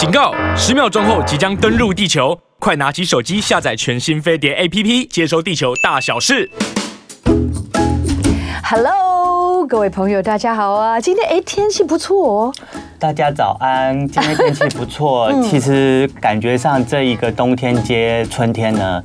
警告！十秒钟后即将登陆地球，快拿起手机下载全新飞碟 APP，接收地球大小事。Hello，各位朋友，大家好啊！今天哎，天气不错哦。大家早安，今天天气不错。嗯、其实感觉上这一个冬天接春天呢，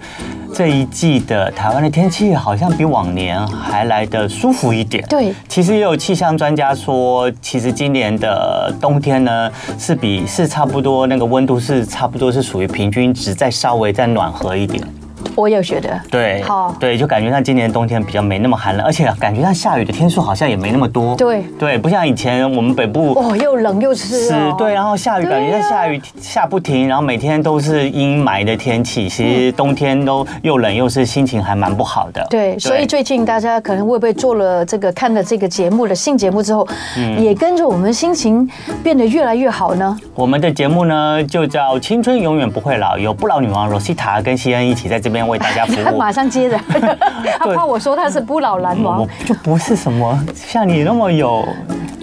这一季的台湾的天气好像比往年还来得舒服一点。对，其实也有气象专家说，其实今年的冬天呢是比是差不多那个温度是差不多是属于平均值，再稍微再暖和一点。我也觉得，对，好，对，就感觉像今年冬天比较没那么寒冷，而且感觉像下雨的天数好像也没那么多，对，对，不像以前我们北部哦，又冷又湿，是，对，然后下雨感觉像下雨下不停，然后每天都是阴霾的天气，其实冬天都又冷又湿，心情还蛮不好的。对，所以最近大家可能会不会做了这个看了这个节目的新节目之后，也跟着我们心情变得越来越好呢？我们的节目呢就叫《青春永远不会老》，有不老女王 Rosita 跟西恩一起在这边。为大家服务，他 马上接着，他怕我说他是不老男王，就不是什么像你那么有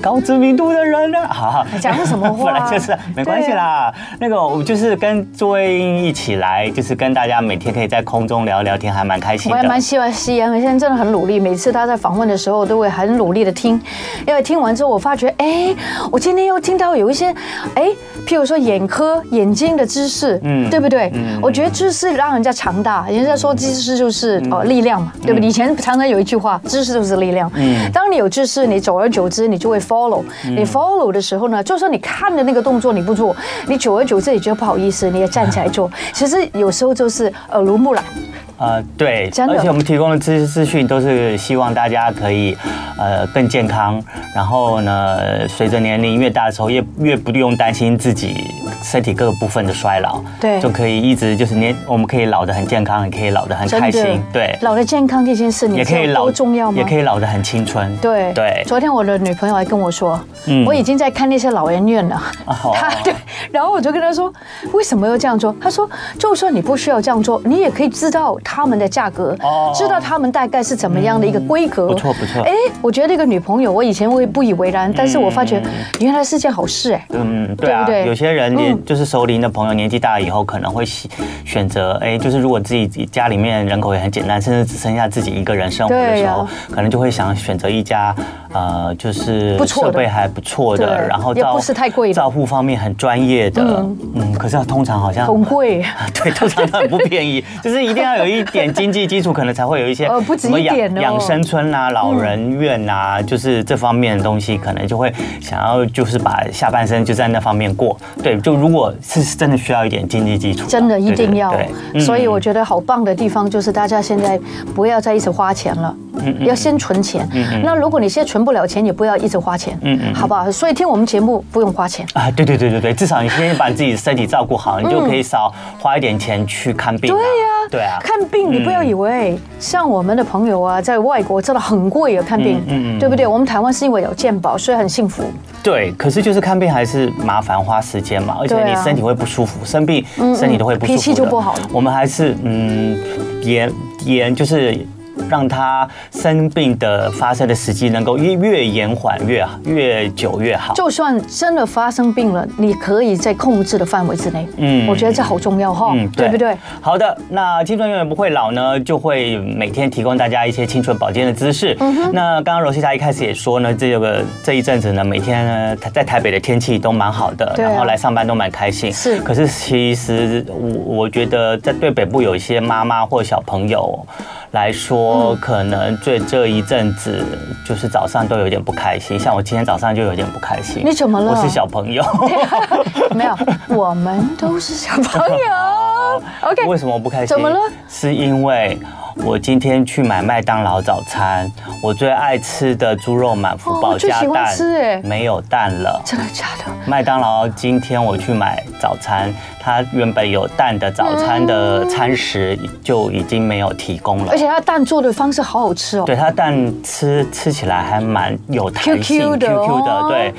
高知名度的人呢。好好，讲的什么话？本来就是没关系啦。那个我就是跟朱慧英一起来，就是跟大家每天可以在空中聊聊天，还蛮开心的。我也蛮希望西安现在真的很努力，每次他在访问的时候都会很努力的听，因为听完之后我发觉，哎，我今天又听到有一些，哎，譬如说眼科眼睛的知识，嗯，对不对？嗯，我觉得知识让人家强大。人家说知识就是哦力量嘛，对不对？以前常常有一句话，知识就是力量。嗯，当你有知识，你久而久之你就会 follow。你 follow 的时候呢，就算你看的那个动作你不做，你久而久之也觉得不好意思，你也站起来做。其实有时候就是耳濡目染。呃，对，而且我们提供的知识资讯都是希望大家可以呃更健康，然后呢，随着年龄越大的时候，越越不用担心自己身体各个部分的衰老，对，就可以一直就是年我们可以老得很健康，也可以老得很开心，对，老得健康这件事，你知道多重要吗？也可以老得很青春，对对。昨天我的女朋友还跟我说，嗯，我已经在看那些老人院了，他对，然后我就跟他说，为什么要这样做？他说，就算你不需要这样做，你也可以知道。他们的价格，知道他们大概是怎么样的一个规格，不错不错。哎，我觉得那个女朋友，我以前会不以为然，但是我发觉原来是件好事哎。嗯，对啊，有些人年就是熟龄的朋友，年纪大了以后可能会选择，哎，就是如果自己家里面人口也很简单，甚至只剩下自己一个人生活的时候，可能就会想选择一家呃，就是设备还不错的，然后照照护方面很专业的，嗯，可是通常好像很贵，对，通常都很不便宜，就是一定要有一。一点经济基础可能才会有一些什么养养生村啊、老人院啊，就是这方面的东西，可能就会想要就是把下半生就在那方面过。对，就如果是真的需要一点经济基础，真的一定要。所以我觉得好棒的地方就是大家现在不要再一直花钱了，要先存钱。那如果你现在存不了钱，也不要一直花钱，嗯嗯，好不好？所以听我们节目不用花钱啊。对对对对对，至少你先把你自己的身体照顾好，你就可以少花一点钱去看病。对呀，对啊，看。病你不要以为像我们的朋友啊，在外国真的很贵啊，看病，嗯嗯，对不对？我们台湾是因为有健保，所以很幸福。对，可是就是看病还是麻烦花时间嘛，而且你身体会不舒服，生病身体都会不舒服，脾气就不好。我们还是嗯，严严就是。让他生病的发生的时机能够越越延缓越越久越好。就算真的发生病了，你可以在控制的范围之内。嗯，我觉得这好重要哈，对不对？好的，那青春永远不会老呢，就会每天提供大家一些青春保健的知识。嗯哼。那刚刚罗西塔一开始也说呢，这个这一阵子呢，每天呢在台北的天气都蛮好的，然后来上班都蛮开心。是。可是其实我我觉得在对北部有一些妈妈或小朋友。来说，可能最这一阵子就是早上都有点不开心，像我今天早上就有点不开心。你怎么了？我是小朋友。没有，我们都是小朋友。OK。为什么我不开心？怎么了？是因为。我今天去买麦当劳早餐，我最爱吃的猪肉满福宝加蛋，没有蛋了。真的假的？麦当劳今天我去买早餐，它原本有蛋的早餐的餐食就已经没有提供了。而且它蛋做的方式好好吃哦。对，它蛋吃吃起来还蛮有弹性，Q Q 的，Q Q 的，对。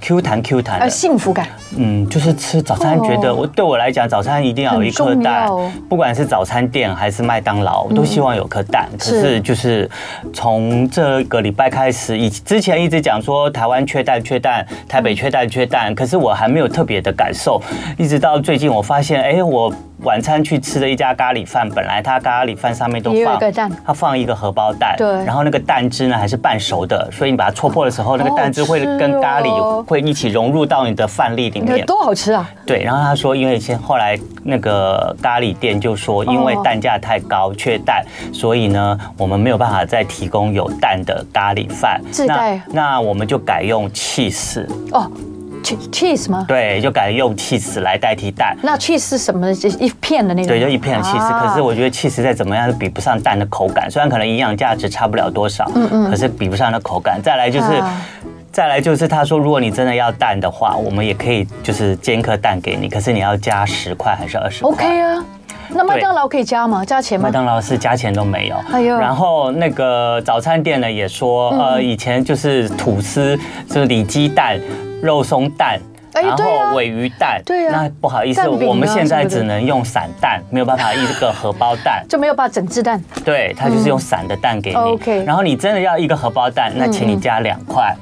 ，Q 弹 Q 弹呃，幸福感。嗯，就是吃早餐，觉得我对我来讲，早餐一定要有一颗蛋，不管是早餐店还是麦当劳，我都希望有颗蛋。可是就是从这个礼拜开始，以之前一直讲说台湾缺蛋缺蛋，台北缺蛋缺蛋，可是我还没有特别的感受，一直到最近我发现，哎，我。晚餐去吃的一家咖喱饭，本来它咖喱饭上面都放一个蛋，它放一个荷包蛋，对，然后那个蛋汁呢还是半熟的，所以你把它戳破的时候，那个蛋汁会跟咖喱会一起融入到你的饭粒里面，多好吃啊！对，然后他说，因为先后来那个咖喱店就说，因为蛋价太高，缺蛋，所以呢，我们没有办法再提供有蛋的咖喱饭，那那我们就改用 cheese 哦。cheese 吗？对，就改用 cheese 来代替蛋。那 cheese 是什么？一片的那种？对，就一片的 cheese。啊、可是我觉得 cheese 再怎么样都比不上蛋的口感，虽然可能营养价值差不了多少，嗯嗯，可是比不上的口感。再来就是，啊、再来就是他说，如果你真的要蛋的话，我们也可以就是煎颗蛋给你，可是你要加十块还是二十块？OK 啊。那麦当劳可以加吗？加钱吗？麦当劳是加钱都没有。哎呦。然后那个早餐店呢也说，呃，以前就是吐司，就是里脊蛋。肉松蛋，然后尾鱼蛋，对啊，那不好意思，我们现在只能用散蛋，没有办法一个荷包蛋，就没有办法整只蛋。对，他就是用散的蛋给你。OK，然后你真的要一个荷包蛋，那请你加两块，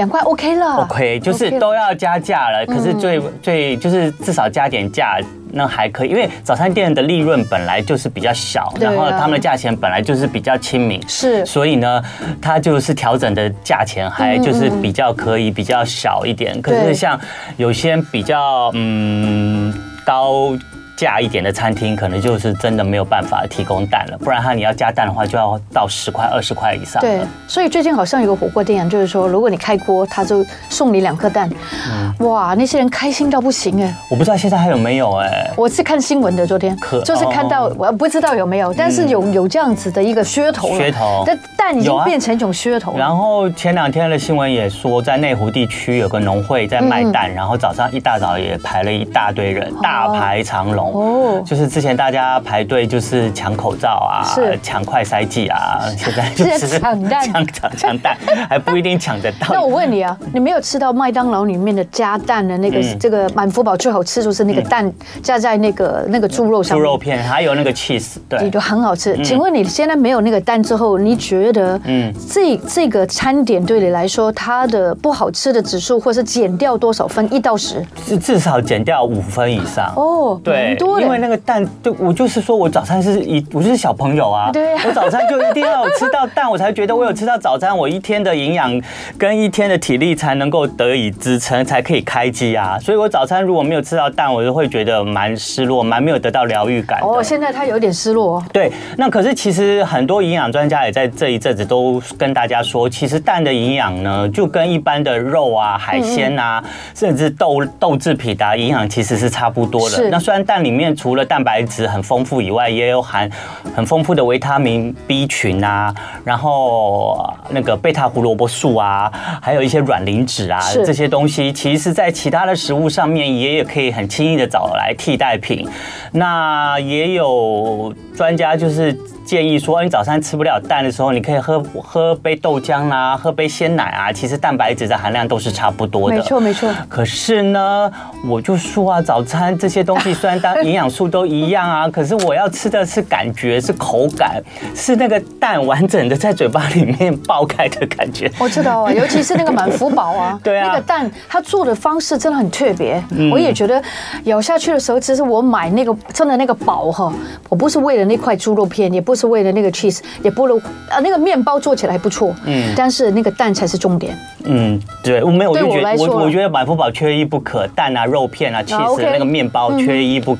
两块 OK 了。OK，就是都要加价了，可是最最就是至少加点价。那还可以，因为早餐店的利润本来就是比较小，然后他们的价钱本来就是比较亲民，是，所以呢，它就是调整的价钱还就是比较可以比较小一点。可是像有些比较嗯高。价一点的餐厅可能就是真的没有办法提供蛋了，不然它你要加蛋的话就要到十块二十块以上。对，所以最近好像有个火锅店，就是说如果你开锅，他就送你两颗蛋。嗯、哇，那些人开心到不行哎！我不知道现在还有没有哎。我是看新闻的，昨天可就是看到，哦、我不知道有没有，但是有有这样子的一个噱头。噱头。但蛋已经变成一种噱头、啊。然后前两天的新闻也说，在内湖地区有个农会在卖蛋，嗯、然后早上一大早也排了一大堆人，大排长龙。哦，就是之前大家排队就是抢口罩啊，抢快筛剂啊，现在就是抢蛋，抢抢抢蛋 还不一定抢得到。那我问你啊，你没有吃到麦当劳里面的加蛋的那个这个满福堡最好吃就是那个蛋加在那个那个猪肉上，猪肉片还有那个 cheese，对，就很好吃。请问你现在没有那个蛋之后，你觉得嗯。这这个餐点对你来说它的不好吃的指数或是减掉多少分？一到十，至至少减掉五分以上。哦，对，因为。那个蛋，就我就是说，我早餐是一，我就是小朋友啊，对，我早餐就一定要吃到蛋，我才觉得我有吃到早餐，我一天的营养跟一天的体力才能够得以支撑，才可以开机啊。所以我早餐如果没有吃到蛋，我就会觉得蛮失落，蛮没有得到疗愈感。哦，现在他有点失落。对，那可是其实很多营养专家也在这一阵子都跟大家说，其实蛋的营养呢，就跟一般的肉啊、海鲜啊，甚至豆豆制品的营养其实是差不多的。那虽然蛋里面除除了蛋白质很丰富以外，也有含很丰富的维他命 B 群啊，然后那个贝塔胡萝卜素啊，还有一些卵磷脂啊，这些东西，其实在其他的食物上面也也可以很轻易的找来替代品。那也有专家就是。建议说，你早餐吃不了蛋的时候，你可以喝喝杯豆浆啊，喝杯鲜奶啊。其实蛋白质的含量都是差不多的。没错，没错。可是呢，我就说啊，早餐这些东西虽然当营养素都一样啊，可是我要吃的是感觉，是口感，是那个蛋完整的在嘴巴里面爆开的感觉。我知道啊，尤其是那个满福宝啊，对啊，那个蛋它做的方式真的很特别。嗯、我也觉得咬下去的时候，其实我买那个真的那个堡哈，我不是为了那块猪肉片，也不是。为了那个 cheese，也不如啊，那个面包做起来还不错，嗯，但是那个蛋才是重点。嗯，对，我没有，我就觉得我我觉得满福宝缺一不可，蛋啊、肉片啊、cheese 那个面包缺一不可。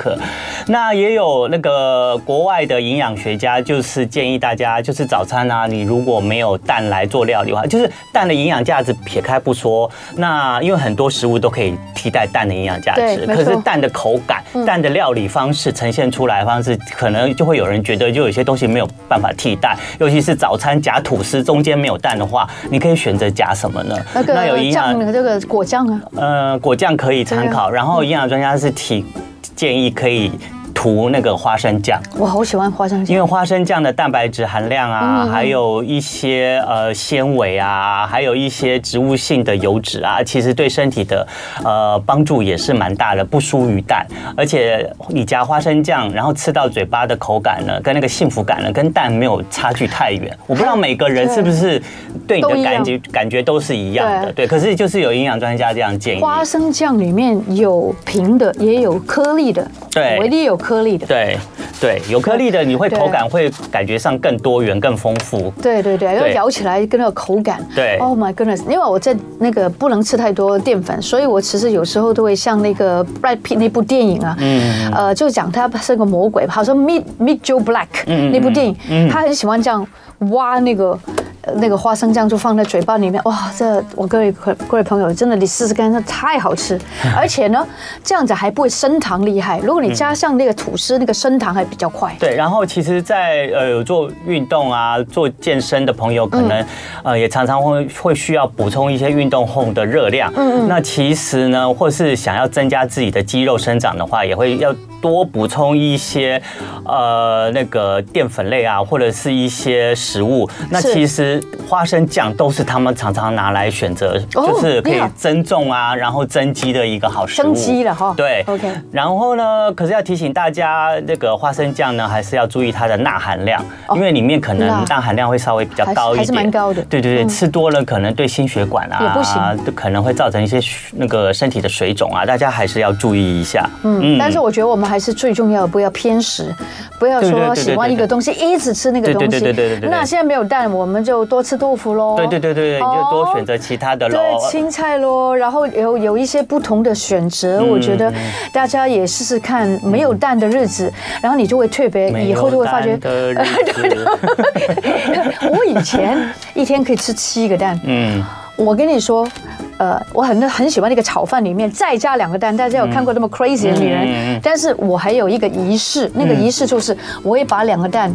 那也有那个国外的营养学家，就是建议大家，就是早餐啊，你如果没有蛋来做料理的话，就是蛋的营养价值撇开不说，那因为很多食物都可以替代蛋的营养价值，可是蛋的口感、蛋的料理方式呈现出来的方式，可能就会有人觉得，就有些东西。没有办法替代，尤其是早餐夹吐司中间没有蛋的话，你可以选择夹什么呢？那个有营养这个果酱啊，呃，果酱可以参考。然后营养专家是提建议可以。涂那个花生酱。我好喜欢花生酱，因为花生酱的蛋白质含量啊，还有一些呃纤维啊，还有一些植物性的油脂啊，其实对身体的呃帮助也是蛮大的，不输于蛋。而且你加花生酱，然后吃到嘴巴的口感呢，跟那个幸福感呢，跟蛋没有差距太远。我不知道每个人是不是对你的感觉感觉都是一样的，对。可是就是有营养专家这样建议，花生酱里面有平的，也有颗粒的，对，唯一有颗粒的，对对，有颗粒的你会口感会感觉上更多元、更丰富。对对对，因为咬起来跟那个口感，对。Oh my goodness！因为我在那个不能吃太多淀粉，所以我其实有时候都会像那个 Brad Pitt 那部电影啊，嗯，呃，就讲他是个魔鬼，好像 Meet Meet Joe Black 那部电影，他很喜欢这样挖那个。那个花生酱就放在嘴巴里面，哇！这我各位各位朋友，真的你试试看，这太好吃，而且呢，这样子还不会升糖厉害。如果你加上那个吐司，那个升糖还比较快。对，然后其实，在呃有做运动啊、做健身的朋友，可能呃也常常会会需要补充一些运动后的热量。嗯嗯。那其实呢，或是想要增加自己的肌肉生长的话，也会要。多补充一些，呃，那个淀粉类啊，或者是一些食物。那其实花生酱都是他们常常拿来选择，就是可以增重啊，然后增肌的一个好食物。增肌了哈。对。OK。然后呢，可是要提醒大家，那个花生酱呢，还是要注意它的钠含量，因为里面可能钠含量会稍微比较高一点，还是蛮高的。对对对，吃多了可能对心血管啊，也不行，可能会造成一些那个身体的水肿啊，大家还是要注意一下。嗯。但是我觉得我们。还是最重要的，不要偏食，不要说喜欢一个东西一直吃那个东西。对对对对对。那现在没有蛋，我们就多吃豆腐喽。对对对对，你就多选择其他的喽。对，青菜喽，然后有有一些不同的选择，我觉得大家也试试看，没有蛋的日子，然后你就会特别，以后就会发觉。对对 对。我以前一天可以吃七个蛋。嗯。我跟你说。呃，我很很喜欢那个炒饭里面再加两个蛋。大家有看过那么 crazy 的女人？但是我还有一个仪式，那个仪式就是我会把两个蛋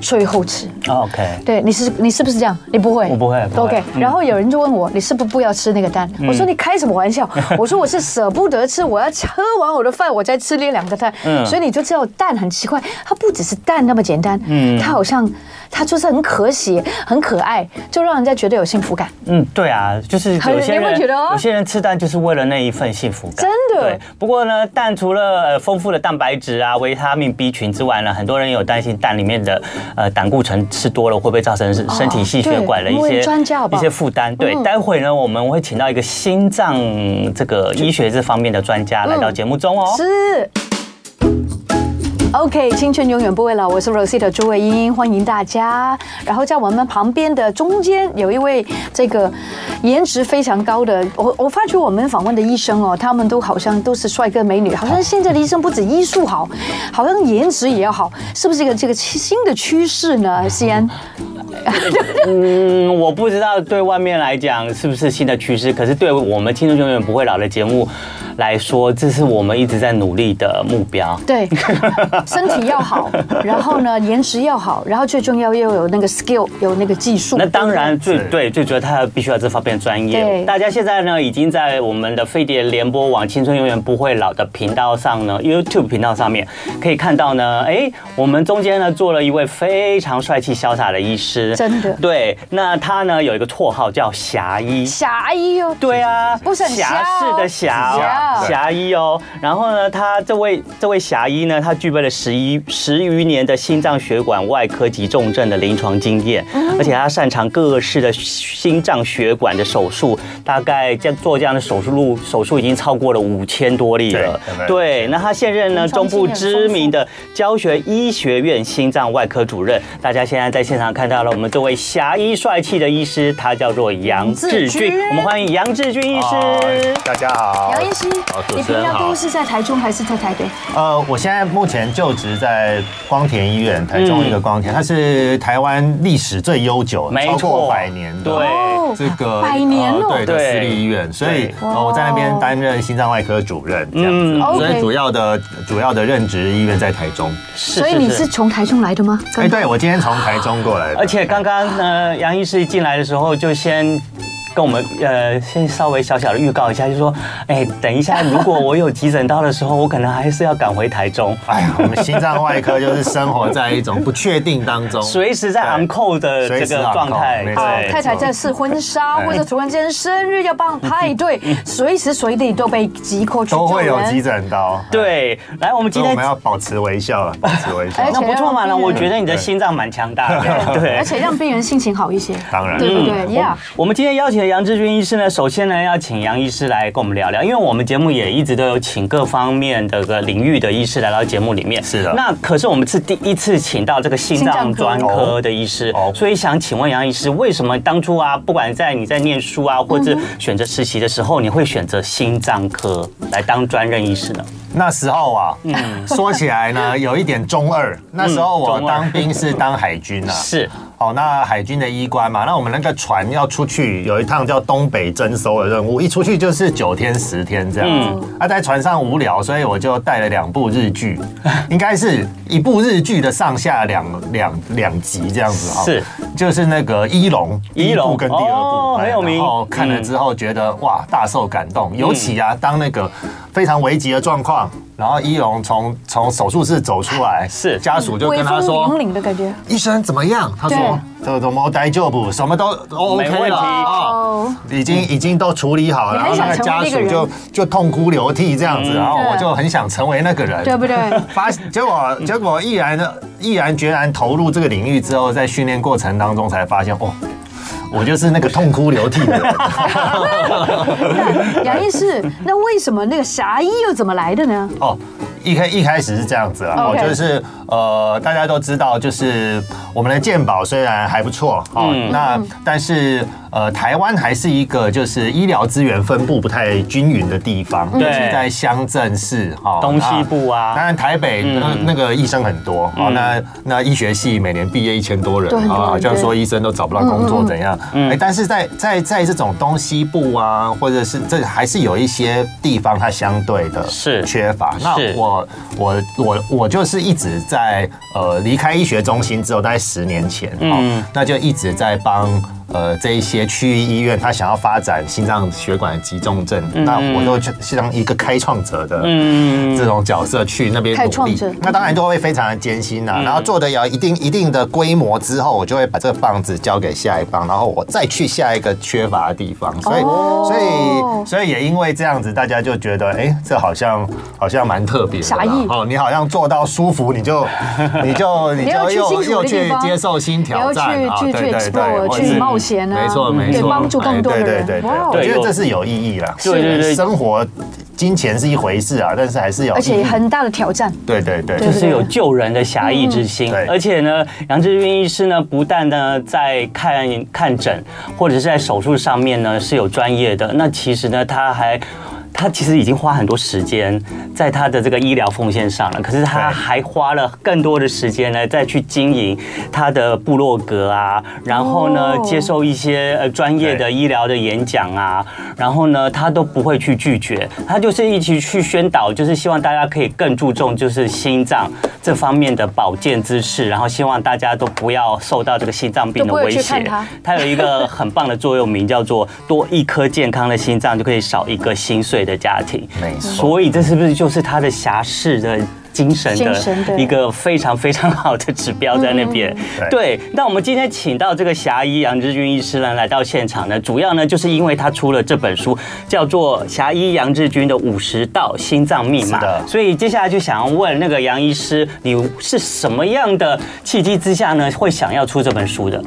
最后吃。OK，对，你是你是不是这样？你不会？我不会。OK，然后有人就问我，你是不是不要吃那个蛋？我说你开什么玩笑？我说我是舍不得吃，我要喝完我的饭，我再吃那两个蛋。所以你就知道蛋很奇怪，它不只是蛋那么简单，嗯它好像。它就是很可喜，很可爱，就让人家觉得有幸福感。嗯，对啊，就是有些人有些人吃蛋就是为了那一份幸福感。真的。对。不过呢，蛋除了呃丰富的蛋白质啊、维他命 B 群之外呢，很多人有担心蛋里面的呃胆固醇吃多了会不会造成身体心血管的一些一些负担。对，待会呢我们会请到一个心脏这个医学这方面的专家来到节目中哦。是。OK，青春永远不会老，我是 Rosita 朱慧英，欢迎大家。然后在我们旁边的中间有一位这个颜值非常高的，我我发觉我们访问的医生哦，他们都好像都是帅哥美女，好像现在的医生不止医术好，好像颜值也要好，是不是一个这个新的趋势呢？西安？嗯，我不知道对外面来讲是不是新的趋势，可是对我们青春永远不会老的节目来说，这是我们一直在努力的目标。对，身体要好，然后呢，颜值要好，然后最重要又有那个 skill，有那个技术。那当然最对，最主要他必须要这方面专业。对，大家现在呢已经在我们的飞碟联播网“青春永远不会老”的频道上呢，YouTube 频道上面可以看到呢，哎，我们中间呢做了一位非常帅气潇洒的医师。真的。对，那他呢有一个绰号叫侠医。侠医哦。对啊，不是侠士的侠。侠医哦，然后呢，他这位这位侠医呢，他具备了十一十余年的心脏血管外科及重症的临床经验，而且他擅长各式的心脏血管的手术，大概这做这样的手术路手术已经超过了五千多例了。对，那他现任呢，中部知名的教学医学院心脏外科主任。大家现在在现场看到了我们这位侠医帅气的医师，他叫做杨志军，我们欢迎杨志军医师。大家好，杨医师。你平常都是在台中还是在台北？呃，我现在目前就职在光田医院，台中一个光田，它是台湾历史最悠久，超过百年的，对，这个百年哦，对的私立医院，所以我在那边担任心脏外科主任，这样子，所以主要的主要的任职医院在台中。所以你是从台中来的吗？哎，对，我今天从台中过来的。而且刚刚呢，杨医师一进来的时候就先。跟我们呃先稍微小小的预告一下，就说，哎，等一下，如果我有急诊到的时候，我可能还是要赶回台中。哎呀，我们 心脏外科就是生活在一种不确定当中，随时在 on call 的这个状态。对，太太在试婚纱，或者突然间生日要办派对，随时随地都被急 call 去。都会有急诊刀。对，来，我们今天我们要保持微笑了，保持微笑。哎那不错嘛，那我觉得你的心脏蛮强大的，对，而且让病人心情好一些。当然，对不对？Yeah。我们今天邀请的杨志军医师呢，首先呢要请杨医师来跟我们聊聊，因为我们节目也一直都有请各方面的个领域的医师来到节目里面。是的。那可是我们是第一次请到这个心脏专科的医师，所以想请问杨医师，为什么当初啊，不管在你在念书啊，或者选择实习的时候，你会选择心脏科来当专任医师呢？那时候啊，嗯，说起来呢，有一点中二。那时候我当兵是当海军啊，是。哦，那海军的医官嘛，那我们那个船要出去，有一趟叫东北征收的任务，一出去就是九天十天这样子。嗯、啊，在船上无聊，所以我就带了两部日剧，应该是一部日剧的上下两两两集这样子哈。是，就是那个《一龙》一龙跟第二部，哦、很有名。然后看了之后觉得、嗯、哇，大受感动。尤其啊，当那个非常危急的状况，然后一龙从从手术室走出来，是。家属就跟他说：“领的感觉，医生怎么样？”他说。这怎么大丈夫，什么都 OK 了啊，已经已经都处理好了，然后那个家属就就痛哭流涕这样子，然后我就很想成为那个人，对不对？发结果结果毅然的毅然决然投入这个领域之后，在训练过程当中才发现，哦，我就是那个痛哭流涕的人。杨医师，那为什么那个侠医又怎么来的呢？哦，一开一开始是这样子啦，我就是。呃，大家都知道，就是我们的健保虽然还不错，哦，那但是呃，台湾还是一个就是医疗资源分布不太均匀的地方，尤其在乡镇市，哈，东西部啊。当然台北那那个医生很多，哦，那那医学系每年毕业一千多人，啊，好像说医生都找不到工作怎样？哎，但是在在在这种东西部啊，或者是这还是有一些地方它相对的是缺乏。那我我我我就是一直在。在呃离开医学中心之后，大概十年前，嗯，那就一直在帮。呃，这一些区域医院，他想要发展心脏血管急重症，嗯、那我都像一个开创者的这种角色去那边努力。那当然都会非常的艰辛呐、然后做的有一定一定的规模之后，我就会把这个棒子交给下一棒，然后我再去下一个缺乏的地方。所以，哦、所以，所以也因为这样子，大家就觉得，哎、欸，这好像好像蛮特别的。哦，你好像做到舒服，你就你就 你就又又去接受新挑战啊！对对对，去没错没错，帮助更多的人。对对对，我觉得这是有意义啦。对对对，生活金钱是一回事啊，但是还是有，而且很大的挑战。对对对，就是有救人的侠义之心。而且呢，杨志军医师呢，不但呢在看看诊或者是在手术上面呢是有专业的，那其实呢他还。他其实已经花很多时间在他的这个医疗奉献上了，可是他还花了更多的时间呢，再去经营他的部落格啊，然后呢，接受一些呃专业的医疗的演讲啊，然后呢，他都不会去拒绝，他就是一起去宣导，就是希望大家可以更注重就是心脏这方面的保健知识，然后希望大家都不要受到这个心脏病的威胁。他有一个很棒的座右铭，叫做“多一颗健康的心脏，就可以少一个心碎”。的家庭，没错，所以这是不是就是他的侠士的精神的一个非常非常好的指标在那边？对。那我们今天请到这个侠医杨志军医师呢来到现场呢，主要呢就是因为他出了这本书，叫做《侠医杨志军的五十道心脏密码》。所以接下来就想要问那个杨医师，你是什么样的契机之下呢，会想要出这本书的？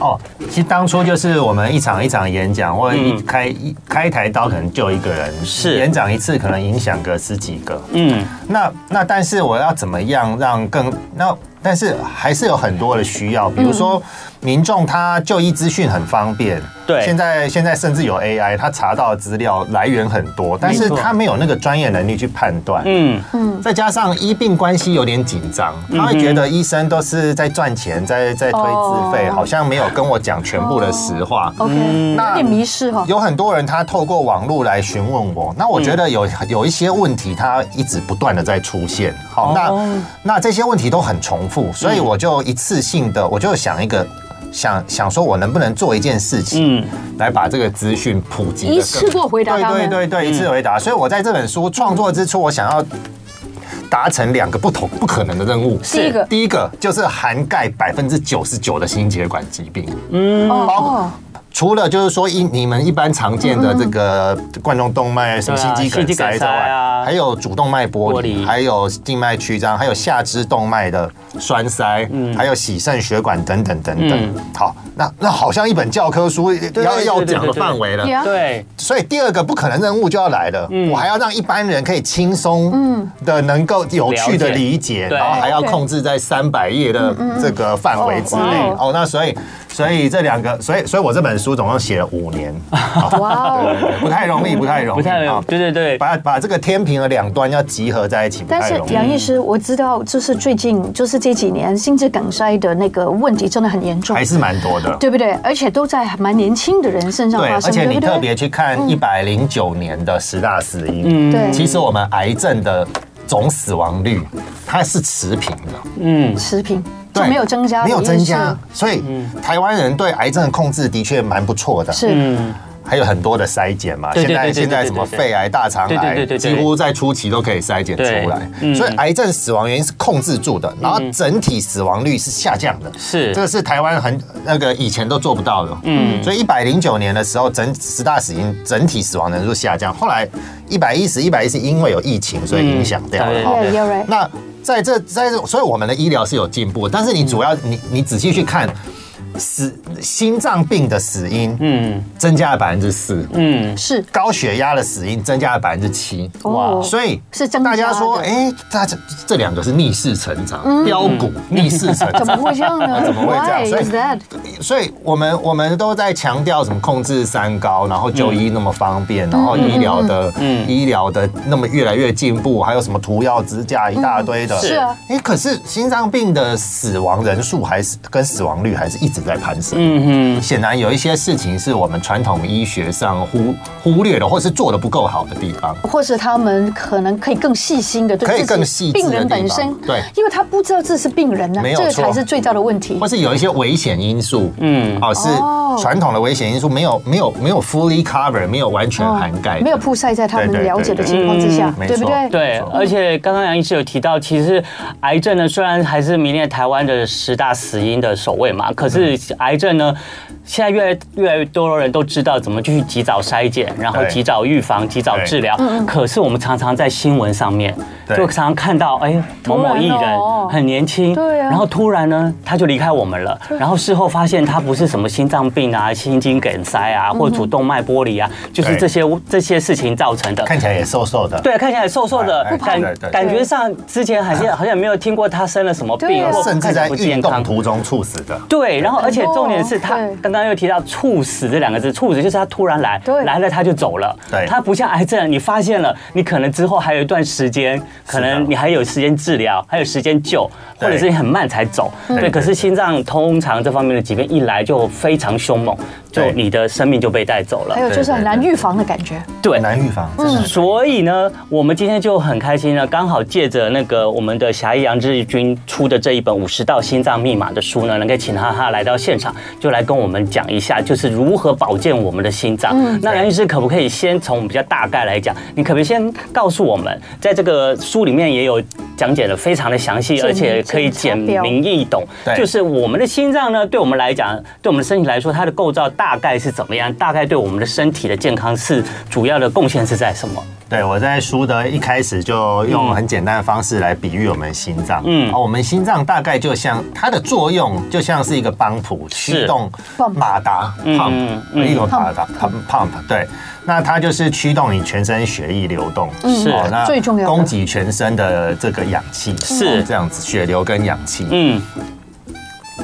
哦，其实当初就是我们一场一场演讲，或者一开一开一台刀可能就一个人，是。演讲一次可能影响个十几个，嗯，那那但是我要怎么样让更那？但是还是有很多的需要，比如说民众他就医资讯很方便，对，现在现在甚至有 AI，他查到的资料来源很多，但是他没有那个专业能力去判断，嗯。嗯，再加上医病关系有点紧张，他会觉得医生都是在赚钱，在在推自费，好像没有跟我讲全部的实话，OK，那有点迷失哈。有很多人他透过网络来询问我，那我觉得有有一些问题他一直不断的在出现，好，那那这些问题都很重复。所以我就一次性的，我就想一个想想说，我能不能做一件事情，嗯，来把这个资讯普及，一次过回答，对对对对，一次回答。所以我在这本书创作之初，我想要达成两个不同不可能的任务。第一个，第一个就是涵盖百分之九十九的心血管疾病，嗯，哦。除了就是说一你们一般常见的这个冠状动脉什么心肌梗塞之外，还有主动脉剥离，还有静脉曲张，还有下肢动脉的栓塞，还有洗肾血管等等等等。好，那那好像一本教科书要要讲的范围了。对，所以第二个不可能任务就要来了，我还要让一般人可以轻松的能够有趣的理解，然后还要控制在三百页的这个范围之内。哦，那所以。所以这两个，所以所以我这本书总共写了五年，哇，对对对，不太容易，不太容易，不太容易，对对对，把把这个天平的两端要集合在一起，但是杨医师，我知道，就是最近，就是这几年心肌梗塞的那个问题真的很严重，还是蛮多的，对不对？而且都在蛮年轻的人身上发生，而且你特别去看一百零九年的十大死因，嗯。对，其实我们癌症的总死亡率它是持平的，嗯，持平。就没有增加，没有增加，所以台湾人对癌症的控制的确蛮不错的。是，还有很多的筛检嘛，现在现在什么肺癌、大肠癌，几乎在初期都可以筛检出来。所以癌症死亡原因是控制住的，然后整体死亡率是下降的。是，这个是台湾很那个以前都做不到的。嗯，所以一百零九年的时候，整十大死因整体死亡人数下降，后来一百一十、一百一十因为有疫情，所以影响掉了。那。在这，在这，所以我们的医疗是有进步，但是你主要，你你仔细去看。死心脏病的死因，嗯，增加了百分之四，嗯，是。高血压的死因增加了百分之七，哇，所以是大家说，哎，大家这两个是逆势成长，标股逆势成长，怎么会这样呢？怎么会这样？所以，所以我们我们都在强调什么控制三高，然后就医那么方便，然后医疗的，嗯，医疗的那么越来越进步，还有什么涂药支架一大堆的，是啊，哎，可是心脏病的死亡人数还是跟死亡率还是一直在攀升，嗯哼，显然有一些事情是我们传统医学上忽忽略的，或是做的不够好的地方，或是他们可能可以更细心的对，可以更细病人本身，对，因为他不知道这是病人呢，没有错，这个才是最大的问题。或是有一些危险因素，嗯，哦，是传统的危险因素没有没有没有 fully cover，没有完全涵盖，没有铺晒在他们了解的情况之下，对不对？对，而且刚刚杨医师有提到，其实癌症呢，虽然还是名列台湾的十大死因的首位嘛，可是。癌症呢，现在越来越来越多的人都知道怎么去及早筛检，然后及早预防、及早治疗。可是我们常常在新闻上面，就常常看到，哎，某某艺人很年轻，对啊，然后突然呢，他就离开我们了。然后事后发现他不是什么心脏病啊、心肌梗塞啊，或主动脉剥离啊，就是这些这些事情造成的。看起来也瘦瘦的，对，看起来也瘦瘦的，感感觉上之前好像好像没有听过他生了什么病，甚至在运动途中猝死的。对，然后而且。重点是他刚刚又提到猝死这两个字，猝死就是他突然来，来了他就走了。对，他不像癌症，你发现了，你可能之后还有一段时间，可能你还有时间治疗，还有时间救，或者是你很慢才走。对，可是心脏通常这方面的疾病一来就非常凶猛，就你的生命就被带走了。还有就是很难预防的感觉，对，难预防。嗯，所以呢，我们今天就很开心呢，刚好借着那个我们的侠义杨志军出的这一本《五十道心脏密码》的书呢，能够请哈哈来到现场。就来跟我们讲一下，就是如何保健我们的心脏。嗯、那杨医师可不可以先从比较大概来讲？你可不可以先告诉我们，在这个书里面也有讲解的非常的详细，而且可以简明易懂。就是我们的心脏呢，对我们来讲，对我们的身体来说，它的构造大概是怎么样？大概对我们的身体的健康是主要的贡献是在什么？对，我在书的一开始就用很简单的方式来比喻我们心脏。嗯，我们心脏大概就像它的作用，就像是一个帮浦驱动马达 pump，一个马达 pump pump。对，那它就是驱动你全身血液流动，是。那最重要，供给全身的这个氧气是。这样子，血流跟氧气。嗯。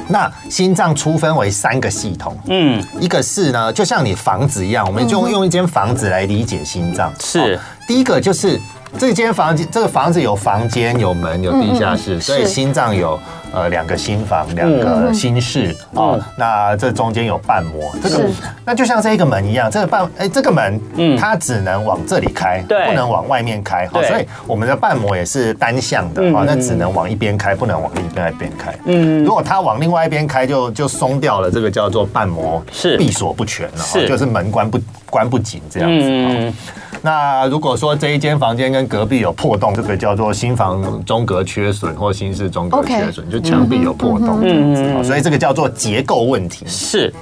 那心脏粗分为三个系统，嗯，一个是呢，就像你房子一样，我们就用一间房子来理解心脏。是，第一个就是这间房间，这个房子有房间、有门、有地下室，所以心脏有呃两个心房、两个心室哦。那这中间有瓣膜，这个那就像这一个门一样，这个瓣哎，这个门嗯它只能往这里开，不能往外面开。好，所以我们的瓣膜也是单向的啊，那只能往一边开，不能往另外一边开。嗯，如果它往另外一边开，就就松掉了，这个叫做瓣膜是闭锁不全了，是就是门关不关不紧这样子。嗯。那如果说这一间房间跟隔壁有破洞，这个叫做新房中隔缺损或新式中隔缺损，就墙壁有破洞。这样子，所以这个叫做结构问题。是。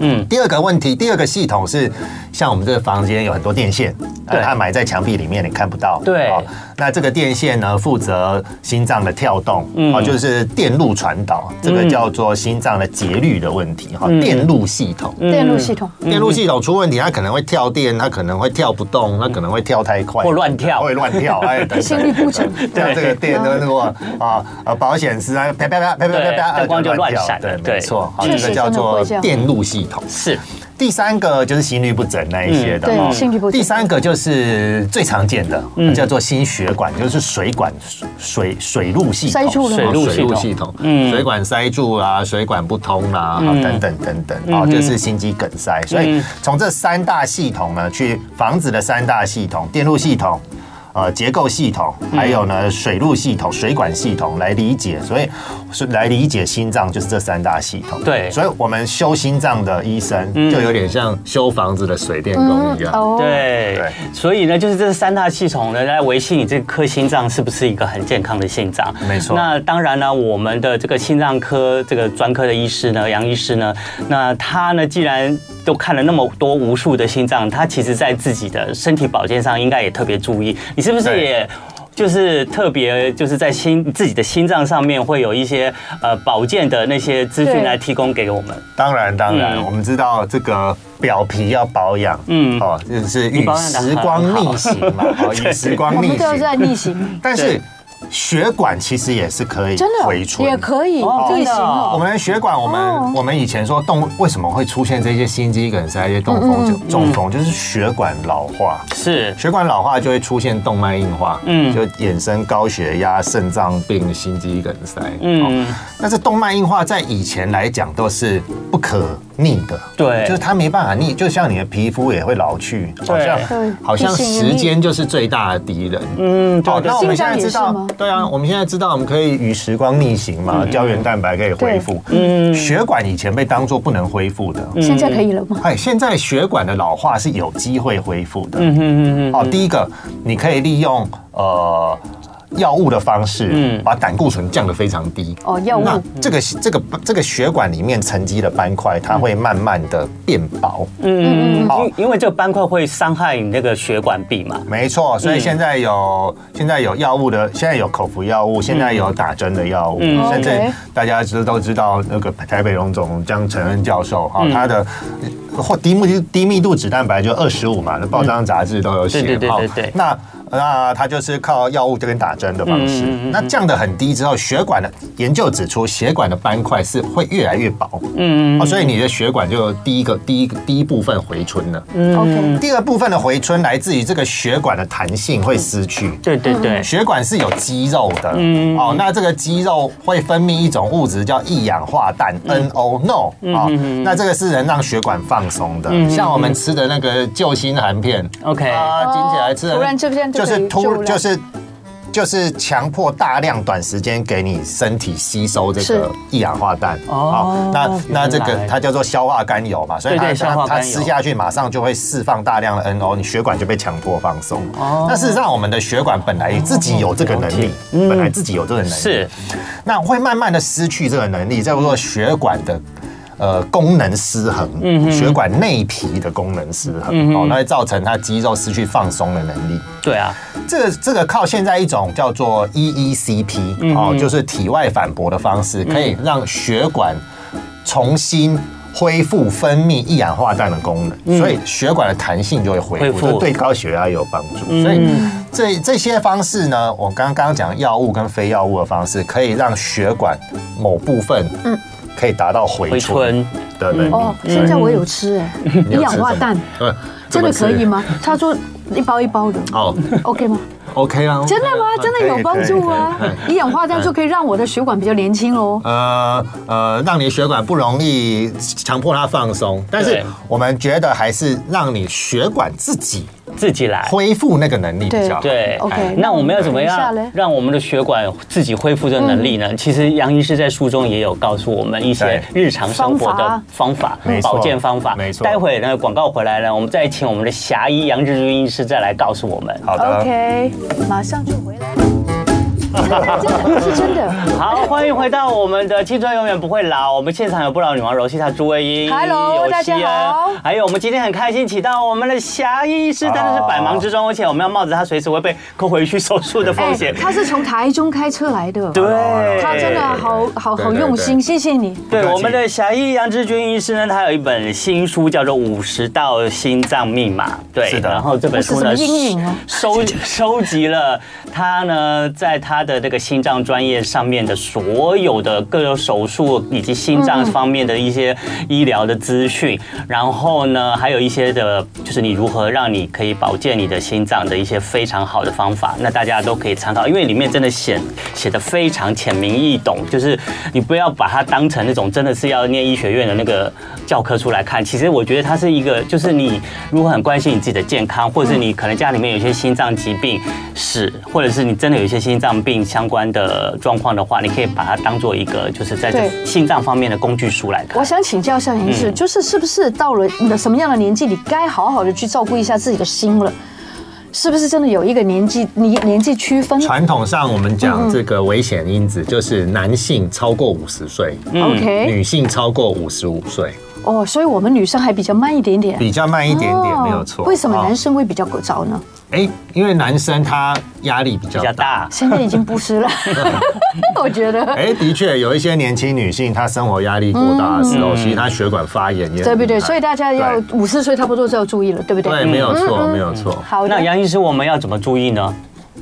嗯，第二个问题，第二个系统是像我们这个房间有很多电线，对，它埋在墙壁里面，你看不到。对，那这个电线呢，负责心脏的跳动，哦，就是电路传导，这个叫做心脏的节律的问题，哈，电路系统，电路系统，电路系统出问题，它可能会跳电，它可能会跳不动，它可能会跳太快，或乱跳，会乱跳，哎，心律不整，像，这个电的那个啊呃保险丝啊，啪啪啪啪啪啪啪，灯光就乱闪，对，没错，好，这个叫做电路系统，是。第三个就是心律不整那一些的，对，心律不整。第三个就是最常见的，叫做心血管，就是水管水水路系统，塞住了，水路系统，嗯，水管塞住啊，水管不通啊，等等等等，啊，就是心肌梗塞。所以从这三大系统呢，去防止的三大系统，电路系统。呃，结构系统，还有呢，水路系统、水管系统来理解，所以是来理解心脏就是这三大系统。对，所以我们修心脏的医生就有点像修房子的水电工一样。对对，所以呢，就是这三大系统呢来维系你这颗心脏是不是一个很健康的心脏？没错。那当然呢，我们的这个心脏科这个专科的医师呢，杨医师呢，那他呢，既然都看了那么多无数的心脏，他其实在自己的身体保健上应该也特别注意。你是不是也就是特别就是在心自己的心脏上面会有一些呃保健的那些资讯来提供给我们？当然，当然，我们知道这个表皮要保养，嗯，哦，就是与时光逆行嘛，哦，与时光逆行，我们都在逆行，但是。血管其实也是可以回春，也可以，真的。我们的血管，我们我们以前说动为什么会出现这些心肌梗塞、这些中风就中风，就是血管老化。是。血管老化就会出现动脉硬化，嗯，就衍生高血压、肾脏病、心肌梗塞。嗯，但是动脉硬化在以前来讲都是不可逆的，对，就是它没办法逆，就像你的皮肤也会老去，好像好像时间就是最大的敌人。嗯，好，那我们现在知道。对啊，我们现在知道我们可以与时光逆行嘛，胶原蛋白可以恢复。嗯，血管以前被当做不能恢复的，现在可以了吗？哎，现在血管的老化是有机会恢复的。嗯嗯嗯嗯。好，第一个你可以利用呃。药物的方式，嗯，把胆固醇降得非常低。哦，药物。那这个这个这个血管里面沉积的斑块，它会慢慢的变薄。嗯嗯嗯。好，因为这个斑块会伤害你那个血管壁嘛。没错，所以现在有现在有药物的，现在有口服药物，现在有打针的药物。嗯。甚至大家知都知道那个台北荣总江承恩教授啊，他的或低密低密度脂蛋白就二十五嘛，那报章杂志都有写。对对对对。那那它就是靠药物这边打针的方式，那降得很低之后，血管的研究指出，血管的斑块是会越来越薄，嗯，所以你的血管就第一个第一个第一部分回春了，嗯，OK，第二部分的回春来自于这个血管的弹性会失去，对对对，血管是有肌肉的，嗯，哦，那这个肌肉会分泌一种物质叫一氧化氮 NO，NO，啊，那这个是能让血管放松的，像我们吃的那个救心含片，OK，啊，紧起来吃，突然这边。就是突，就是就是强迫大量短时间给你身体吸收这个一氧化氮哦。那那这个它叫做消化甘油嘛，所以它它它吃下去马上就会释放大量的 NO，你血管就被强迫放松。哦。那事实上，我们的血管本来自己有这个能力，本来自己有这个能力。是。那会慢慢的失去这个能力，叫做血管的。呃，功能失衡，血管内皮的功能失衡，哦，那会造成它肌肉失去放松的能力。对啊，这个这个靠现在一种叫做 EECP，哦，就是体外反搏的方式，可以让血管重新恢复分泌一氧化氮的功能，所以血管的弹性就会恢复，对高血压有帮助。所以这这些方式呢，我刚刚讲药物跟非药物的方式，可以让血管某部分，嗯。可以达到回春的能力。哦，现在我有吃。哎，一氧化氮，真的可以吗？他说一包一包的。哦，OK 吗？OK 啊，真的吗？真的有帮助啊。一氧化氮就可以让我的血管比较年轻喽。呃呃，让你血管不容易强迫它放松，但是我们觉得还是让你血管自己自己来。恢复那个能力比较好。对 OK，那我们要怎么样让我们的血管自己恢复这个能力呢？其实杨医师在书中也有告诉我们一些日常生活的方法保健方法。没错待会那个广告回来呢，我们再请我们的侠医杨志军医师再来告诉我们。好的。OK，马上就回来。真的是真的。好，欢迎回到我们的青春永远不会老。我们现场有不老女王柔西塔、朱魏英 Hello，大家好还有我们今天很开心请到我们的侠医师，真的是百忙之中，而且我们要冒着他随时会被扣回去手术的风险。他是从台中开车来的，对，他真的好好好用心，谢谢你。对，我们的侠医杨志军医师呢，他有一本新书叫做《五十道心脏密码》。对，是的然后这本书呢阴影哦收收集了他呢在他他的这个心脏专业上面的所有的各种手术以及心脏方面的一些医疗的资讯，然后呢还有一些的，就是你如何让你可以保健你的心脏的一些非常好的方法，那大家都可以参考，因为里面真的写写的非常浅明易懂，就是你不要把它当成那种真的是要念医学院的那个教科书来看，其实我觉得它是一个，就是你如果很关心你自己的健康，或者是你可能家里面有一些心脏疾病史，或者是你真的有一些心脏相关的状况的话，你可以把它当做一个就是在这心脏方面的工具书来看我。想请教一下杨医师，就是是不是到了你的什么样的年纪，你该好好的去照顾一下自己的心了？是不是真的有一个年纪年年纪区分传统上我们讲这个危险因子，就是男性超过五十岁，？OK，女性超过五十五岁，哦，所以我们女生还比较慢一点点，比较慢一点点，哦没有错。为什么男哦？生会比较早呢？哎，因为男生他压力比较大。大，现在已经不是了，我觉得。哎，的确有一些年轻女性，她生活压力过大的时候，其实她血管发炎也很对不对？所以大家要五十岁差不多就要注意了，对不对？对，没有错，没有错。好的那。杨医师，我们要怎么注意呢？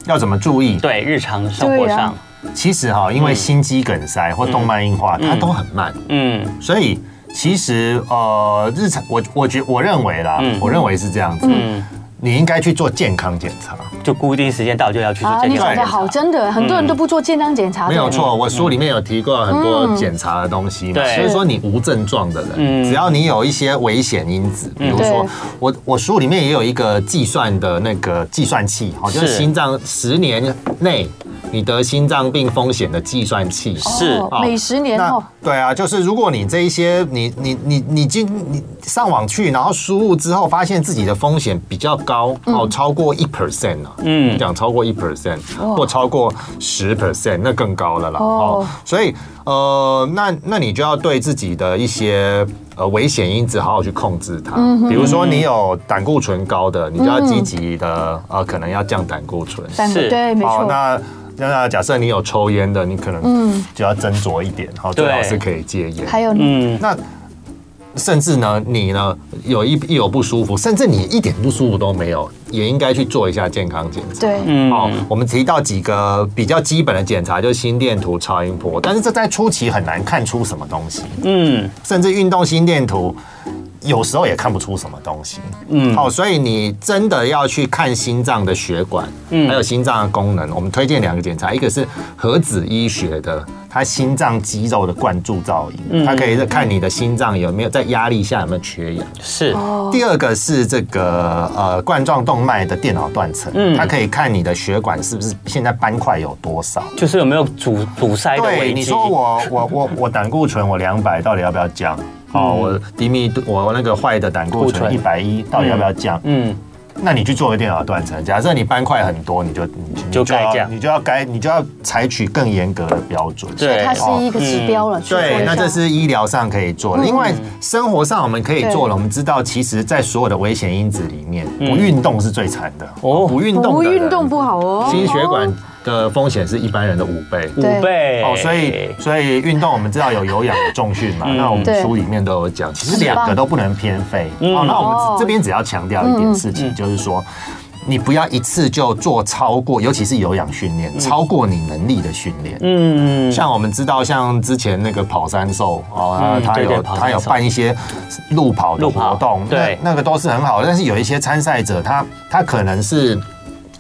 要怎么注意？对，日常生活上，其实哈，因为心肌梗塞或动脉硬化，它都很慢，嗯所以其实呃，日常我我觉我认为啦，我认为是这样子，嗯，你应该去做健康检查。就固定时间到就要去做啊，健康检查。得好，真的，很多人都不做健康检查的。没有错，我书里面有提过很多检查的东西嘛，对。所以说你无症状的人，嗯。只要你有一些危险因子，比如说我我书里面也有一个计算的那个计算器，好，就是是。心脏十年内你得心脏病风险的计算器。是。哦每十年那后，对啊，就是如果你这一些你你你你进你上网去，然后输入之后，发现自己的风险比较高哦，超过一 percent 啊，嗯，讲超过一 percent 或超过十 percent，那更高了啦哦。哦。所以呃，那那你就要对自己的一些呃危险因子好好去控制它。比如说你有胆固醇高的，你就要积极的呃，可能要降胆固醇。是。但对，没好，错。那那假设你有抽烟的，你可能就要斟酌一点，好，最好是可以戒烟。还有呢，嗯，那甚至呢，你呢有一一有不舒服，甚至你一点不舒服都没有，也应该去做一下健康检查。对，嗯哦，我们提到几个比较基本的检查，就是心电图、超音波，但是这在初期很难看出什么东西，嗯，甚至运动心电图。有时候也看不出什么东西，嗯，好，所以你真的要去看心脏的血管，嗯，还有心脏的功能。我们推荐两个检查，一个是核子医学的，它心脏肌肉的灌注造影，它可以看你的心脏有没有在压力下有没有缺氧。是，第二个是这个呃冠状动脉的电脑断层，它可以看你的血管是不是现在斑块有多少。就是有没有阻堵塞的危对，机？你说我我我我胆固醇我两百，到底要不要降？哦，我低密度我那个坏的胆固固醇醇一百一，到底要不要降？嗯，那你去做个电脑断层，假设你斑块很多，你就你你就该你就要该你就要采取更严格的标准。对它是一个指标了。对，那这是医疗上可以做的。另外，生活上我们可以做对了。我们知道，其实，在所有的危险因子里面，不运动是最惨的。哦哦，不运动不运动不好哦。心血管的风险是一般人的五倍。五倍哦，所以所以运动我们知道有有氧有重训嘛，那我们书里面都有讲，其实两个都不能偏废。嗯哦，那我哦们这边只要强调一点事情，就是说。你不要一次就做超过，尤其是有氧训练，超过你能力的训练。嗯，像我们知道，像之前那个跑山兽哦，他有他有办一些路跑的活动，对，那个都是很好的。但是有一些参赛者，他他可能是。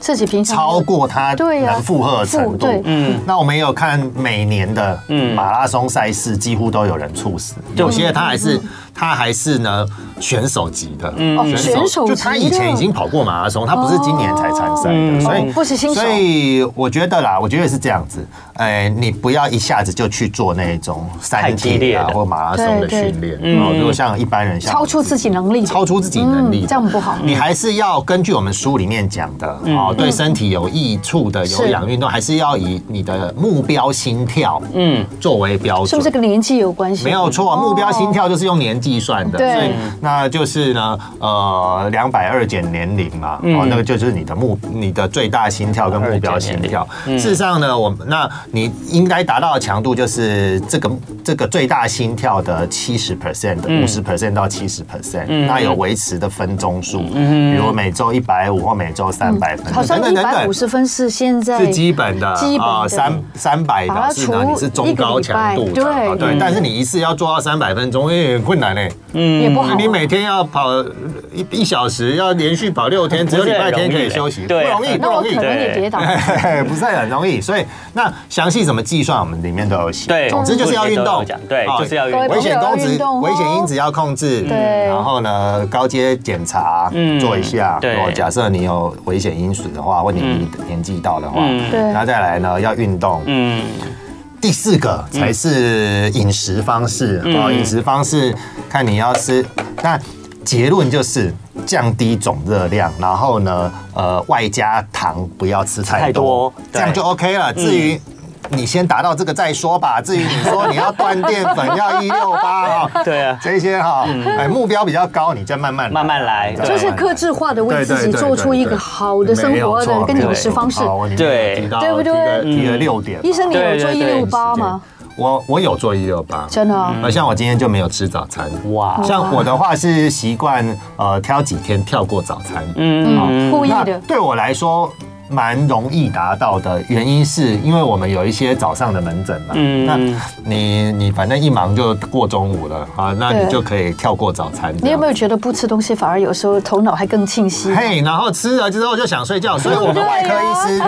自己平常超过他能负荷的程度，嗯，那我们也有看每年的马拉松赛事，几乎都有人猝死，有些他还是。他还是呢选手级的，嗯，选手就他以前已经跑过马拉松，他不是今年才参赛的，所以不是新手。所以我觉得啦，我觉得是这样子，哎，你不要一下子就去做那种三铁啊或马拉松的训练，嗯，如果像一般人，超出自己能力，超出自己能力，这样不好。你还是要根据我们书里面讲的，哦，对身体有益处的有氧运动，还是要以你的目标心跳，嗯，作为标准。是不是跟年纪有关系？没有错，目标心跳就是用年纪。计算的，所以那就是呢，呃，两百二减年龄嘛，哦，那个就是你的目，你的最大心跳跟目标心跳。事实上呢，我那你应该达到的强度就是这个这个最大心跳的七十 percent 的五十 percent 到七十 percent，那有维持的分钟数，比如每周一百五或每周三百分，好像一百五十分是现在是基本的，基本三三百的是呢，你是中高强度的，对。对，但是你一次要做到三百分钟，有点困难。嗯，也不好。你每天要跑一一小时，要连续跑六天，只有礼拜天可以休息，不容易，不容易。可能也跌倒，不是很容易。所以那详细怎么计算，我们里面都有写。对，总之就是要运动，对，就是要运动。危险公值，危险因子要控制。对。然后呢，高阶检查做一下。对。假设你有危险因子的话，或你年纪到的话，对。然后再来呢，要运动。嗯。第四个才是饮食方式啊，饮食方式看你要吃，那结论就是降低总热量，然后呢，呃，外加糖不要吃太多，这样就 OK 了。至于你先达到这个再说吧。至于你说你要断淀粉，要一六八啊，对啊，这些哈，哎，目标比较高，你再慢慢慢慢来，就是克制化的为自己做出一个好的生活的跟饮食方式，对，对不对？提了六点，医生，你有做一六八吗？我我有做一六八，真的，呃，像我今天就没有吃早餐，哇，像我的话是习惯呃挑几天跳过早餐，嗯，故意的，对我来说。蛮容易达到的原因是因为我们有一些早上的门诊嘛，嗯，那你你反正一忙就过中午了啊，那你就可以跳过早餐。你有没有觉得不吃东西反而有时候头脑还更清晰？嘿，然后吃了之后就想睡觉，所以我们外科医师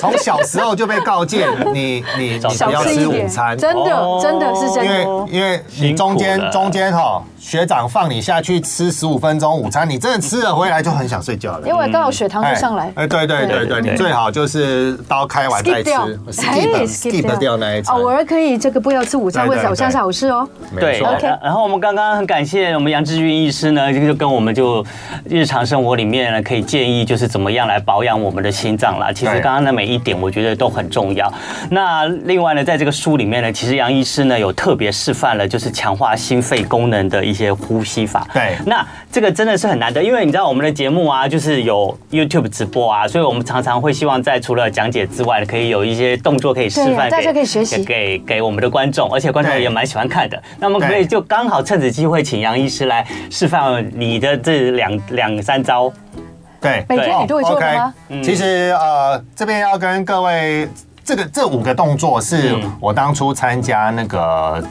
从小时候就被告诫你你你不要吃午餐，真的真的是这样，因为因为你中间中间哈。学长放你下去吃十五分钟午餐，你真的吃了回来就很想睡觉了，因为刚好血糖就上来。哎，对对对对，你最好就是刀开完再吃，skip skip 掉那一餐。偶尔可以这个不要吃午餐，或者早餐是好事哦。对，OK。然后我们刚刚很感谢我们杨志军医师呢，就跟我们就日常生活里面呢可以建议就是怎么样来保养我们的心脏啦。其实刚刚的每一点我觉得都很重要。那另外呢，在这个书里面呢，其实杨医师呢有特别示范了就是强化心肺功能的。一些呼吸法，对，那这个真的是很难得，因为你知道我们的节目啊，就是有 YouTube 直播啊，所以我们常常会希望在除了讲解之外，可以有一些动作可以示范，大家可以学习，给给我们的观众，而且观众也蛮喜欢看的。那我们可以就刚好趁此机会，请杨医师来示范你的这两两三招。对，每天你都会做吗？其实呃，这边要跟各位，这个这五个动作是我当初参加那个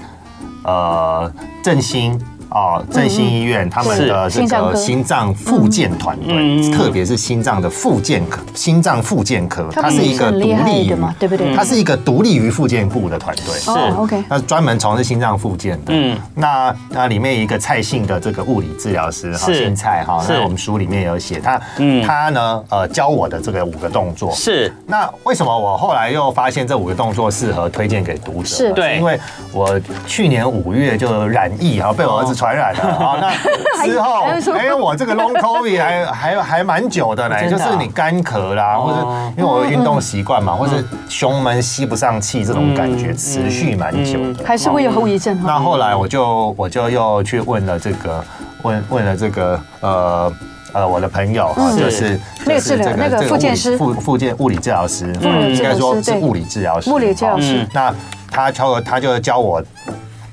呃振兴。哦，振兴医院他们的这个心脏复健团队，特别是心脏的复健科，心脏复健科，它是一个独立的嘛，对不对？它是一个独立于复健部的团队，是 OK，那专门从事心脏复健的。嗯，那那里面一个蔡姓的这个物理治疗师，哈，姓蔡哈，那我们书里面有写他，嗯，他呢，呃，教我的这个五个动作是。那为什么我后来又发现这五个动作适合推荐给读者？是，对，因为我去年五月就染疫，然后被我儿子。传染的 啊，那之后，哎，我这个 long covid 还还 还蛮久的呢，就是你干咳啦，或者因为我有运动习惯嘛，或者胸闷吸不上气这种感觉持续蛮久的，还是会有后遗症。那后来我就我就又去问了这个问问了这个呃呃我的朋友啊，就是就是这个这个复健师。复复健物理治疗师，应该说是物理治疗师，物理治疗师。那他教他就教我。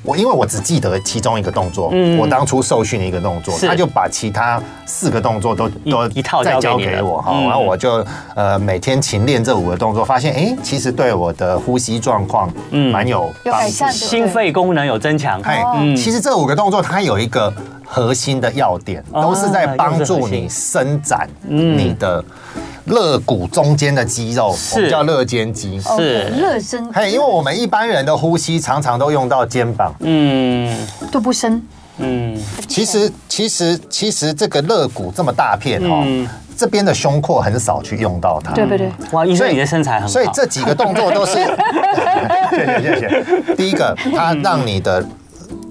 我因为我只记得其中一个动作，我当初受训的一个动作，他就把其他四个动作都都一套再交给我哈，然后我就呃每天勤练这五个动作，发现哎，其实对我的呼吸状况嗯。蛮有有改善，心肺功能有增强。哎，其实这五个动作它有一个核心的要点，都是在帮助你伸展你的。肋骨中间的肌肉，我们叫肋间肌，是。肋伸。嘿，因为我们一般人的呼吸常常都用到肩膀，嗯，都不深，嗯。其实，其实，其实这个肋骨这么大片哦，这边的胸廓很少去用到它，对不对？哇，医生你的身材很好，所以这几个动作都是，谢谢谢谢。第一个，它让你的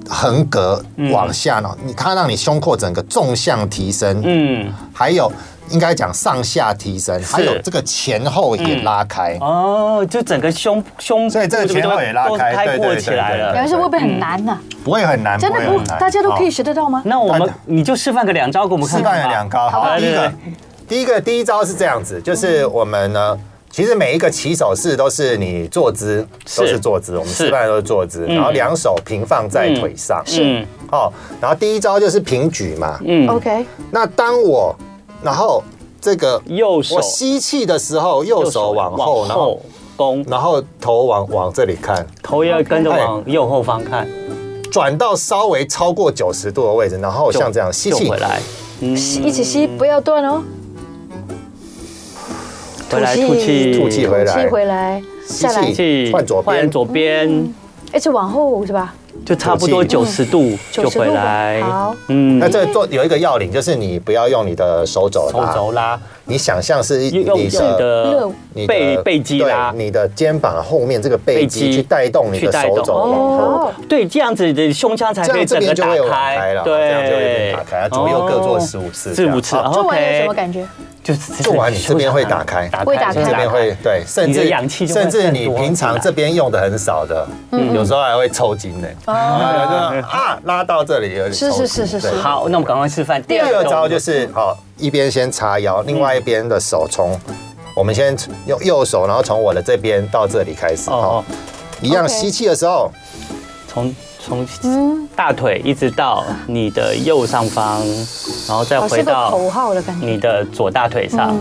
横膈往下呢，你它让你胸廓整个纵向提升，嗯，还有。应该讲上下提升，还有这个前后也拉开。哦，就整个胸胸，所以这个前后也拉开，开阔起来了。但是会不会很难呢？不会很难，真的不，大家都可以学得到吗？那我们你就示范个两招给我们看。示范两招，好，第一个，第一个第一招是这样子，就是我们呢，其实每一个起手式都是你坐姿，都是坐姿，我们示范都是坐姿，然后两手平放在腿上，是，哦，然后第一招就是平举嘛，嗯，OK，那当我。然后这个右手，我吸气的时候，右手往后，然后弓，然后头往往这里看，头要跟着往右后方看，转到稍微超过九十度的位置，然后像这样吸气。回来，吸一起吸，不要断哦。回来吐气，吐气。回来，吐气回来，吸气换左边，换左边，一直往后是吧？就差不多九十度就回来。好，嗯，那这做有一个要领，就是你不要用你的手肘手肘拉，你想象是用你的背背肌拉，你的肩膀后面这个背肌去带动你的手肘。往后。对，这样子的胸腔才可以整个打开了。对，这样就会打开。左右各做十五次，十五次。做完有什么感觉？就做完你这边会打开，会打开，这边会对，甚至甚至你平常这边用的很少的，有时候还会抽筋呢。啊，拉到这里有点。是是是是是。好，那我们赶快示范。第二招就是，好，一边先叉腰，另外一边的手从我们先用右手，然后从我的这边到这里开始。哦，一样吸气的时候，从。从大腿一直到你的右上方，然后再回到你的左大腿上。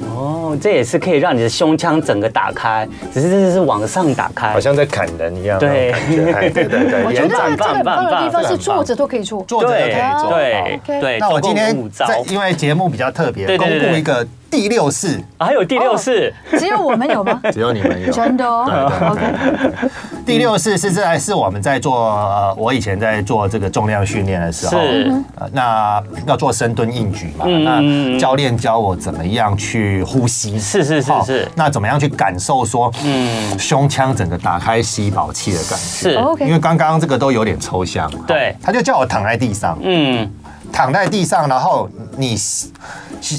哦，这也是可以让你的胸腔整个打开，只是这是往上打开，好像在砍人一样。对 对对对，我觉得这个很棒的地方是坐着都可以做，坐着都可以做。对对。那我今天在因为节目比较特别，公布一个。第六式还有第六式，只有我们有吗？只有你们有，真的哦。OK。第六式是在是我们在做呃，我以前在做这个重量训练的时候，是。那要做深蹲硬举嘛，那教练教我怎么样去呼吸，是是是是，那怎么样去感受说，嗯，胸腔整个打开吸饱气的感觉，是。OK。因为刚刚这个都有点抽象，对，他就叫我躺在地上，嗯。躺在地上，然后你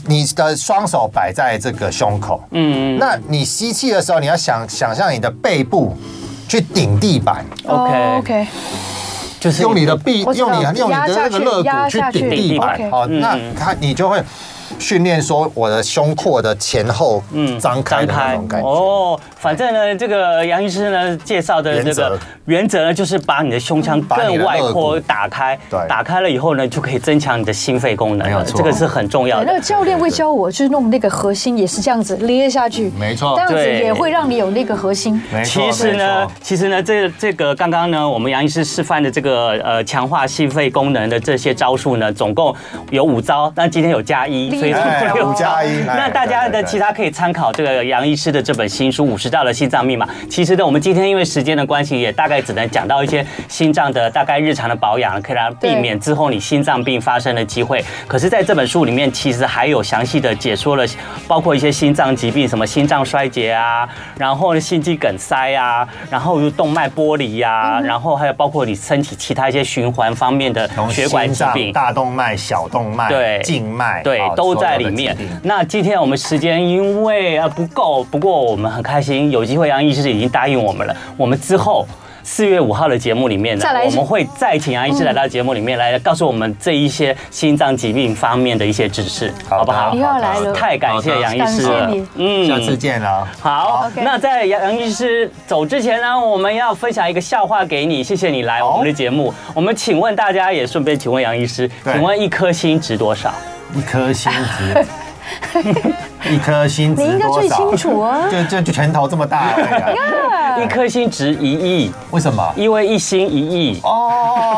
你的双手摆在这个胸口，嗯，那你吸气的时候，你要想想象你的背部去顶地板，OK。OK，就是用你的臂，用你用你的那个肋骨去顶地板，好，那它你就会。训练说我的胸廓的前后嗯张开的那种感觉。哦，反正呢，这个杨医师呢介绍的这个原则。呢，就是把你的胸腔更外扩打开，对，打开了以后呢，就可以增强你的心肺功能，没有错，这个是很重要的。那个教练会教我，就是弄那个核心也是这样子捏下去，没错，这样子也会让你有那个核心。没错其实呢，其实呢，这这个刚刚呢，我们杨医师示范的这个呃强化心肺功能的这些招数呢，总共有五招，但今天有加一。所以 六加一，那大家的其他可以参考这个杨医师的这本新书《五十道的心脏密码》。其实呢，我们今天因为时间的关系，也大概只能讲到一些心脏的大概日常的保养，可以让避免之后你心脏病发生的机会。可是，在这本书里面，其实还有详细的解说了，包括一些心脏疾病，什么心脏衰竭啊，然后心肌梗塞啊，然后动脉剥离呀，然后还有包括你身体其他一些循环方面的血管疾病，大动脉、小动脉、对静脉，对都。都在里面。那今天我们时间因为啊不够，不过我们很开心有机会，杨医师已经答应我们了。我们之后四月五号的节目里面呢，我们会再请杨医师来到节目里面来告诉我们这一些心脏疾病方面的一些知识，好不好？又来了，太感谢杨医师了，嗯，下次见了。好，那在杨杨医师走之前呢，我们要分享一个笑话给你，谢谢你来我们的节目。我们请问大家，也顺便请问杨医师，请问一颗心值多少？一颗星值。一颗星值多少？你应该最清楚啊！就就就拳头这么大而已啊！一颗星值一亿，为什么？因为一心一亿。哦，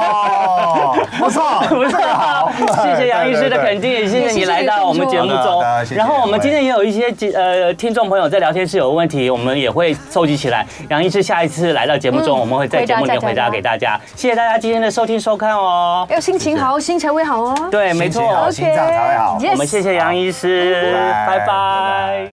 不错，不错，好，谢谢杨医师的肯定，也谢谢你来到我们节目中。然后我们今天也有一些呃听众朋友在聊天室有问题，我们也会收集起来。杨医师下一次来到节目中，我们会在节目里面回答给大家。谢谢大家今天的收听收看哦。要心情好，心才会好哦。对，没错，心脏才会好。我们谢谢杨医师，拜拜。